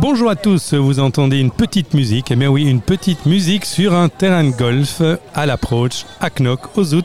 Bonjour à tous, vous entendez une petite musique, eh bien oui, une petite musique sur un terrain de golf à l'approche, à Knock, aux Zout,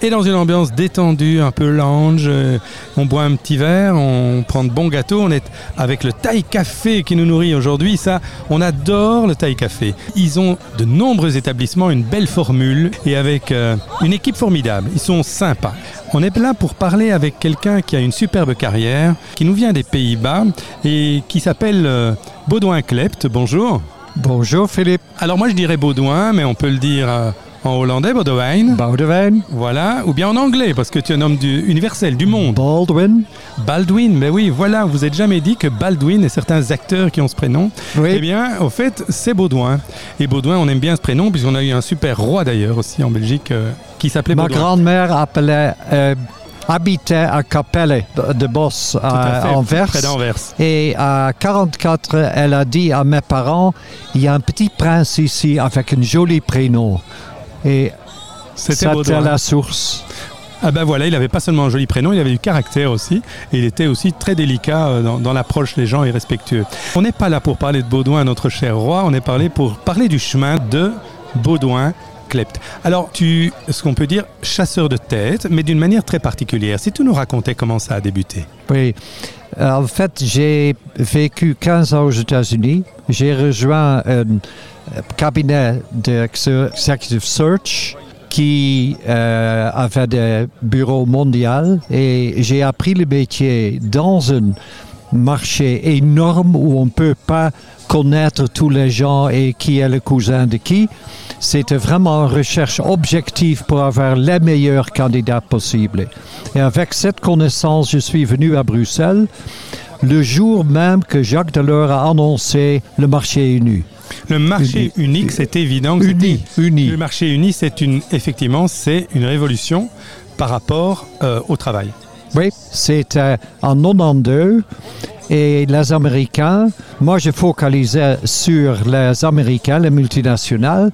et dans une ambiance détendue, un peu lounge. Euh, on boit un petit verre, on prend de bons gâteaux, on est avec le Thai Café qui nous nourrit aujourd'hui. Ça, on adore le Thai Café. Ils ont de nombreux établissements, une belle formule et avec euh, une équipe formidable. Ils sont sympas. On est là pour parler avec quelqu'un qui a une superbe carrière, qui nous vient des Pays-Bas et qui s'appelle euh, Baudouin Klept. Bonjour. Bonjour Philippe. Alors moi je dirais Baudouin, mais on peut le dire euh, en hollandais, Baudouin. Baudouin. Voilà, ou bien en anglais, parce que tu es un homme du, universel, du monde. Baldwin. Baldwin, mais oui, voilà, vous n'êtes jamais dit que Baldwin et certains acteurs qui ont ce prénom. Oui. Eh bien, au fait, c'est Baudouin. Et Baudouin, on aime bien ce prénom, puisqu'on a eu un super roi d'ailleurs aussi en Belgique, euh, qui s'appelait Ma grand-mère appelait... Euh, habitait à Capelle de Boss à, fait, Anvers. près d'Anvers. Et à 44, elle a dit à mes parents, il y a un petit prince ici avec un joli prénom. Et C'était c'était Baudouin. la source. Ah ben voilà, il avait pas seulement un joli prénom, il avait du caractère aussi, et il était aussi très délicat euh, dans, dans l'approche des gens et respectueux. On n'est pas là pour parler de Baudouin, notre cher roi, on est parlé pour parler du chemin de Baudouin. Klept. Alors, tu, ce qu'on peut dire, chasseur de tête, mais d'une manière très particulière. Si tu nous racontais comment ça a débuté. Oui. Euh, En fait, j'ai vécu 15 ans aux États-Unis. J'ai rejoint un cabinet d'executive search qui euh, avait des bureaux mondiaux et j'ai appris le métier dans un marché énorme où on ne peut pas connaître tous les gens et qui est le cousin de qui. C'était vraiment une recherche objective pour avoir les meilleurs candidats possibles. Et avec cette connaissance, je suis venu à Bruxelles le jour même que Jacques Delors a annoncé le marché uni. Le marché Uni. unique, c'est évident. que Uni, uni. Le marché uni, c'est une, effectivement, c'est une révolution par rapport euh, au travail. Oui, c'était en 92 et les Américains, moi je focalisais sur les Américains, les multinationales,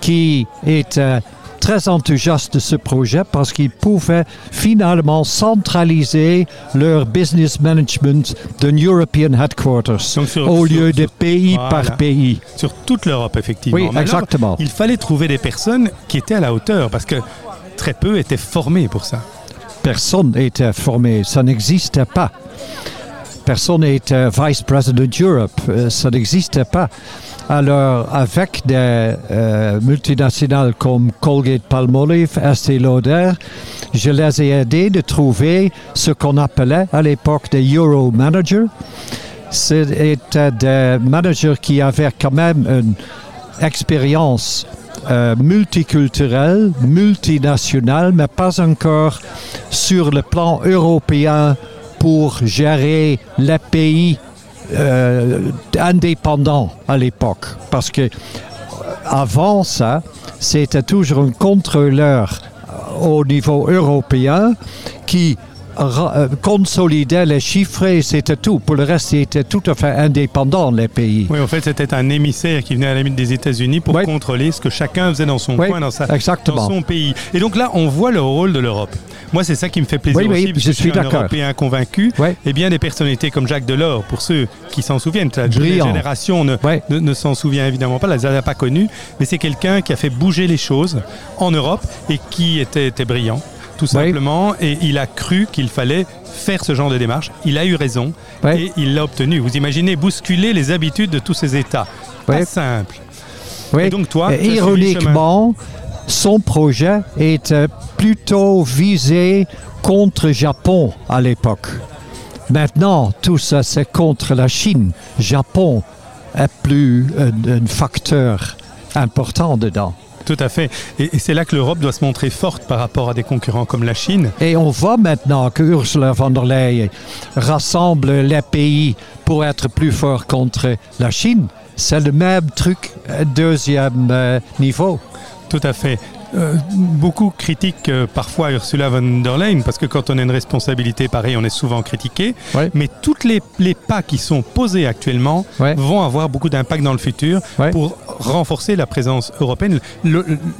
qui étaient très enthousiastes de ce projet parce qu'ils pouvaient finalement centraliser leur business management d'un European headquarters sur- au sur- lieu de sur- pays Voilà. par pays. Sur toute l'Europe, effectivement. Oui, Mais alors, exactement. il fallait trouver des personnes qui étaient à la hauteur, parce que très peu étaient formés pour ça. personne n'était formé, ça n'existait pas. Personne n'était Vice President Europe, euh, ça n'existait pas. Alors, avec des euh, multinationales comme Colgate Palmolive, Estée Lauder, je les ai aidés de trouver ce qu'on appelait à l'époque des Euro Managers. C'était des managers qui avaient quand même une expérience euh, multiculturelle, multinationale, mais pas encore sur le plan européen pour gérer les pays euh, indépendants à l'époque. Parce que euh, avant ça, c'était toujours un contrôleur euh, au niveau européen qui consolidait les chiffres et c'était tout. Pour le reste, c'était tout à fait indépendant, les pays. Oui, en fait, c'était un émissaire qui venait à la limite des États-Unis pour Oui. contrôler ce que chacun faisait dans son Oui, coin, dans, sa, dans son pays. Et donc là, on voit le rôle de l'Europe. Moi, c'est ça qui me fait plaisir Oui, oui, aussi, parce je que suis un d'accord. Européen convaincu. Et bien des personnalités comme Jacques Delors, pour ceux qui s'en souviennent, la Brillant. génération ne, ne, ne s'en souvient évidemment pas, elle ne les a pas connus, mais c'est quelqu'un qui a fait bouger les choses en Europe et qui était, était brillant, tout Oui. simplement. Et il a cru qu'il fallait faire ce genre de démarche. Il a eu raison et il l'a obtenu. Vous imaginez bousculer les habitudes de tous ces États. Pas simple. Et donc toi, Et ironiquement, son projet était plutôt visé contre Japon à l'époque. Maintenant, tout ça, c'est contre la Chine. Japon est plus un, un facteur important dedans. Tout à fait. Et, et c'est là que l'Europe doit se montrer forte par rapport à des concurrents comme la Chine. Et on voit maintenant que Ursula von der Leyen rassemble les pays pour être plus fort contre la Chine. C'est le même truc, euh, deuxième euh, niveau. Tout à fait. Euh, beaucoup critiquent euh, parfois Ursula von der Leyen parce que quand on a une responsabilité pareille, on est souvent critiqué. Ouais. Mais tous les, les pas qui sont posés actuellement Ouais. vont avoir beaucoup d'impact dans le futur Ouais. pour renforcer la présence européenne,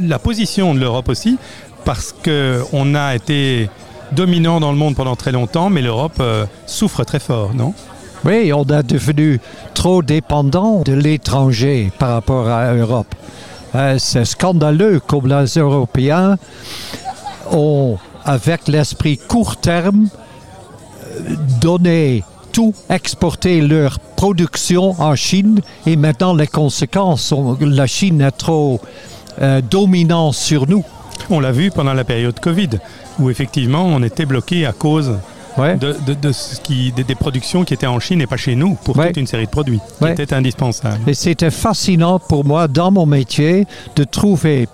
la position de l'Europe aussi, parce qu'on a été dominant dans le monde pendant très longtemps, mais l'Europe euh, souffre très fort, non? Oui, on est devenu trop dépendant de l'étranger par rapport à l'Europe. Euh, C'est scandaleux comme les Européens ont, avec l'esprit court terme, euh, donné tout, exporté leur production en Chine et maintenant les conséquences sont la Chine est trop euh, dominante sur nous. On l'a vu pendant la période Covid, où effectivement on était bloqué à cause Ouais. de, de- de ce qui, des, des productions qui étaient en Chine et pas chez nous pour Ouais. toute une série de produits qui Ouais. étaient indispensables. Et c'était fascinant pour moi dans mon métier de trouver,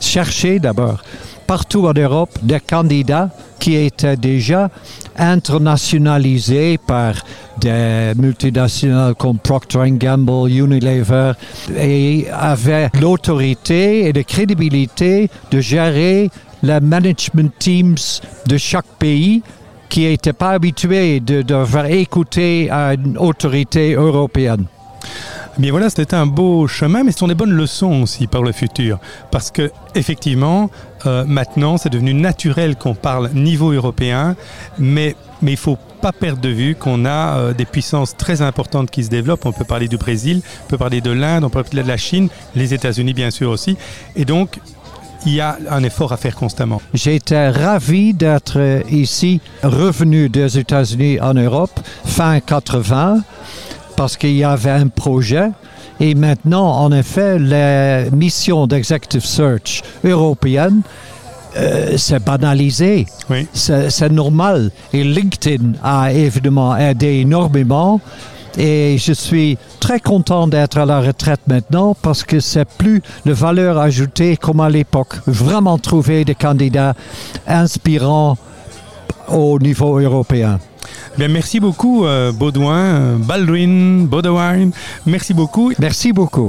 chercher d'abord partout en Europe des candidats qui étaient déjà internationalisés par des multinationales comme Procter Gamble, Unilever et avaient l'autorité et la crédibilité de gérer les management teams de chaque pays qui n'étaient pas habitués de, de faire écouter une autorité européenne. Mais voilà, c'était un beau chemin, mais ce sont des bonnes leçons aussi pour le futur. Parce que, effectivement, euh, maintenant, c'est devenu naturel qu'on parle niveau européen, mais, mais il ne faut pas perdre de vue qu'on a euh, des puissances très importantes qui se développent. On peut parler du Brésil, on peut parler de l'Inde, on peut parler de la Chine, les États-Unis, bien sûr aussi. Et donc, il y a un effort à faire constamment. J'étais ravi d'être ici, revenu des États-Unis en Europe, fin 80, parce qu'il y avait un projet. Et maintenant, en effet, les missions d'Executive Search européennes, euh, c'est banalisé. Oui. C'est c'est normal. Et LinkedIn a évidemment aidé énormément. Et je suis très content d'être à la retraite maintenant parce que c'est plus de valeur ajoutée comme à l'époque. Vraiment trouver des candidats inspirants au niveau européen. Bien, merci beaucoup, euh, Baudouin, euh, Baldwin, Baudouin. Merci beaucoup. Merci beaucoup.